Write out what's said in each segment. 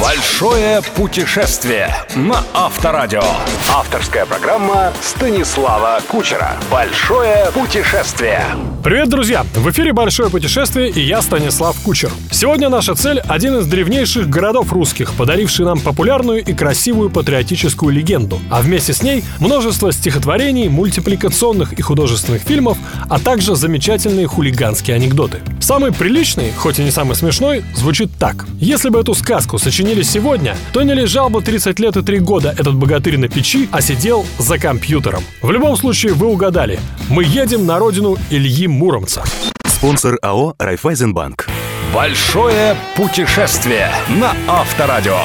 Большое путешествие на Авторадио. Авторская программа Станислава Кучера. Большое путешествие. Привет, друзья! В эфире «Большое путешествие» и я, Станислав Кучер. Сегодня наша цель – один из древнейших городов русских, подаривший нам популярную и красивую патриотическую легенду, а вместе с ней множество стихотворений, мультипликационных и художественных фильмов, а также замечательные хулиганские анекдоты. Самый приличный, хоть и не самый смешной, звучит так. Если бы эту сказку сочинили сегодня, то не лежал бы 30 лет и 3 года этот богатырь на печи, а сидел за компьютером. В любом случае, вы угадали. Мы едем на родину Ильи Муромца. Спонсор АО «Райфайзенбанк». Большое путешествие на Авторадио.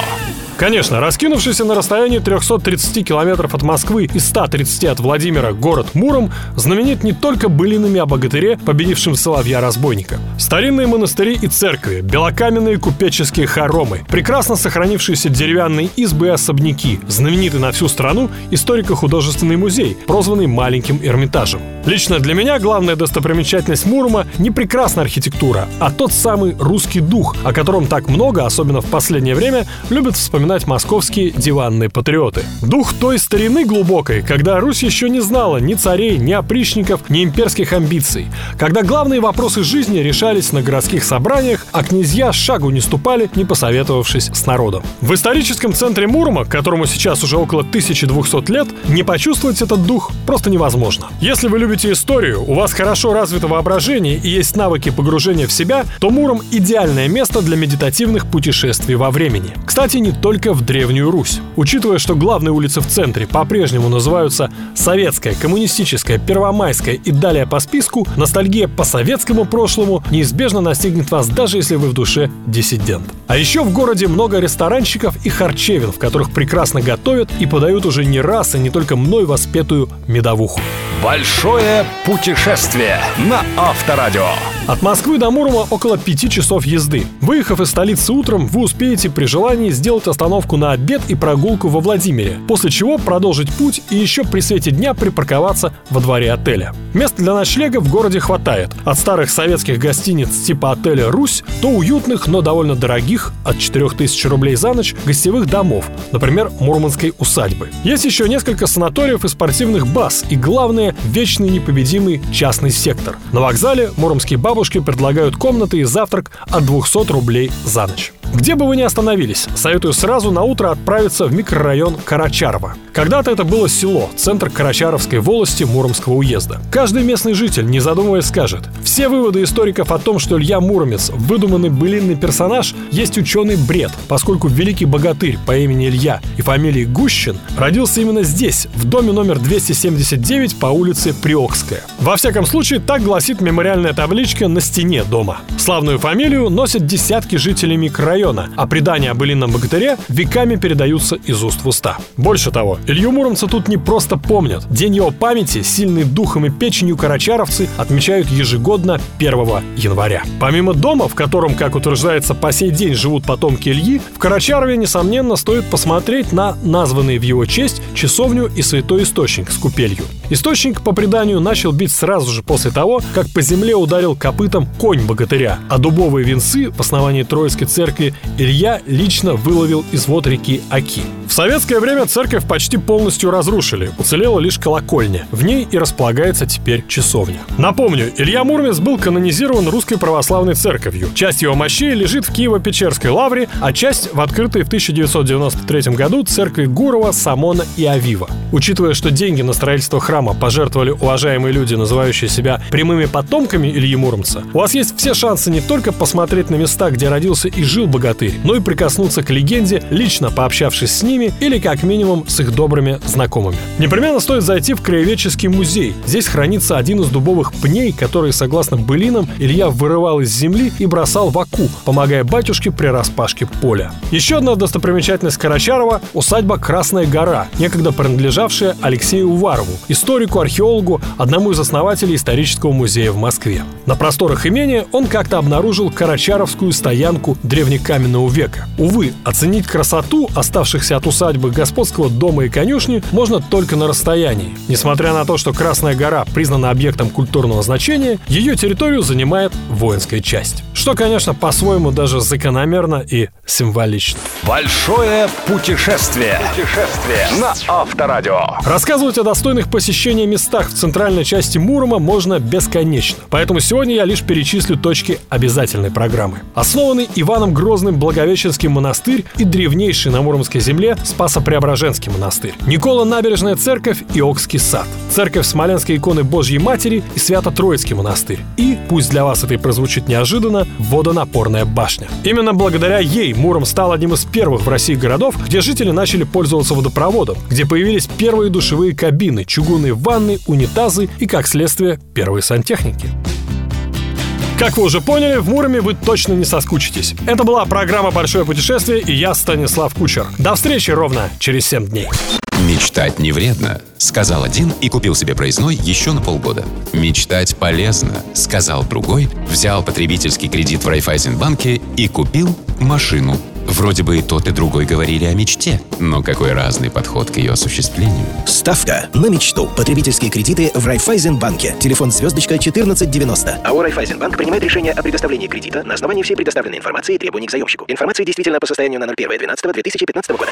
Конечно, раскинувшийся на расстоянии 330 километров от Москвы и 130 от Владимира город Муром знаменит не только былинами о богатыре, победившем соловья-разбойника. Старинные монастыри и церкви, белокаменные купеческие хоромы, прекрасно сохранившиеся деревянные избы и особняки, знаменитый на всю страну историко-художественный музей, прозванный Маленьким Эрмитажем. Лично для меня главная достопримечательность Мурома не прекрасная архитектура, а тот самый русский дух, о котором так много, особенно в последнее время, любят вспоминать московские диванные патриоты. Дух той старины глубокой, когда Русь еще не знала ни царей, ни опричников, ни имперских амбиций, когда главные вопросы жизни решались на городских собраниях, а князья шагу не ступали, не посоветовавшись с народом. В историческом центре Мурома, которому сейчас уже около 1200 лет, не почувствовать этот дух просто невозможно. Если вы любите историю, у вас хорошо развито воображение и есть навыки погружения в себя, то Муром – идеальное место для медитативных путешествий во времени. Кстати, не только в Древнюю Русь. Учитывая, что главные улицы в центре по-прежнему называются Советская, Коммунистическая, Первомайская и далее по списку, ностальгия по советскому прошлому неизбежно настигнет вас, даже если вы в душе диссидент. А еще в городе много ресторанчиков и харчевин, в которых прекрасно готовят и подают уже не раз и не только мной воспетую медовуху. Большое путешествие на Авторадио. От Москвы до Мурома около пяти часов езды. Выехав из столицы утром, вы успеете при желании сделать остановку на обед и прогулку во Владимире, после чего продолжить путь и еще при свете дня припарковаться во дворе отеля. Мест для ночлега в городе хватает. От старых советских гостиниц типа отеля «Русь» до уютных, но довольно дорогих, от 4000 рублей за ночь, гостевых домов, например, Мурманской усадьбы. Есть еще несколько санаториев и спортивных баз, и главное, вечный непобедимый частный сектор. На вокзале муромские бабушки предлагают комнаты и завтрак от 200 рублей за ночь. Где бы вы ни остановились, советую сразу на утро отправиться в микрорайон Карачарова. Когда-то это было село, центр Карачаровской волости Муромского уезда. Каждый местный житель, не задумываясь, скажет, все выводы историков о том, что Илья Муромец – выдуманный былинный персонаж, есть ученый бред, поскольку великий богатырь по имени Илья и фамилии Гущин родился именно здесь, в доме номер 279 по улице Приокская. Во всяком случае, так гласит мемориальная табличка на стене дома. Славную фамилию носят десятки жителей микрорайона, а предания о былинном богатыре веками передаются из уст в уста. Больше того, Илью Муромца тут не просто помнят. День его памяти, сильный духом и печенью карачаровцы отмечают ежегодно 1 января. Помимо дома, в котором, как утверждается, по сей день живут потомки Ильи, в Карачарове, несомненно, стоит посмотреть на названные в его честь часовню и святой источник с купелью. Источник, по преданию, начал бить сразу же после того, как по земле ударил копытом конь богатыря, а дубовые венцы в основании Троицкой церкви Илья лично выловил из вод реки Аки. В советское время церковь почти полностью разрушили, уцелела лишь колокольня. В ней и располагается теперь часовня. Напомню, Илья Мурмец был канонизирован Русской Православной Церковью. Часть его мощей лежит в Киево-Печерской лавре, а часть в открытой в 1993 году церкви Гурова, Самона и Авива. Учитывая, что деньги на строительство храма пожертвовали уважаемые люди, называющие себя прямыми потомками Ильи Муромца, у вас есть все шансы не только посмотреть на места, где родился и жил богатырь, но и прикоснуться к легенде, лично пообщавшись с ними или как минимум с их добрыми знакомыми. Непременно стоит зайти в краеведческий музей. Здесь хранится один из дубовых пней, который, согласно былинам, Илья вырывал из земли и бросал в оку, помогая батюшке при распашке поля. Еще одна достопримечательность Карачарова – усадьба Красная гора, некогда принадлежавшая Алексею Уварову, историку, археологу, одному из основателей исторического музея в Москве. На просторах имения он как-то обнаружил карачаровскую стоянку древнекаменного века. Увы, оценить красоту оставшихся от усадьбы господского дома и конюшни можно только на расстоянии. Несмотря на то, что Красная гора признана объектом культурного значения, ее территорию занимает воинская часть. Что, конечно, по-своему даже закономерно и символично. Большое путешествие. Путешествие на Авторадио. Рассказывать о достойных посещения местах в центральной части Мурома можно бесконечно. Поэтому сегодня я лишь перечислю точки обязательной программы. Основанный Иваном Грозным Благовещенский монастырь и древнейший на Муромской земле Спасо-Преображенский монастырь. Никола Набережная церковь и Окский сад. Церковь Смоленской иконы Божьей Матери и Свято-Троицкий монастырь. И, пусть для вас это и прозвучит неожиданно, водонапорная башня. Именно благодаря ей Муром стал одним из первых в России городов, где жители начали пользоваться водопроводом, где появились первые душевые кабины, чугунные ванны, унитазы и, как следствие, первые сантехники. Как вы уже поняли, в Муроме вы точно не соскучитесь. Это была программа «Большое путешествие» и я, Станислав Кучер. До встречи ровно через 7 дней. Мечтать не вредно, сказал один и купил себе проездной еще на полгода. Мечтать полезно, сказал другой, взял потребительский кредит в Райфайзенбанке и купил машину. Вроде бы и тот, и другой говорили о мечте, но какой разный подход к ее осуществлению. Ставка на мечту. Потребительские кредиты в Райфайзенбанке. Телефон звездочка 1490. АО Райфайзенбанк принимает решение о предоставлении кредита на основании всей предоставленной информации и требований к заемщику. Информация действительно по состоянию на 01.12.2015 года.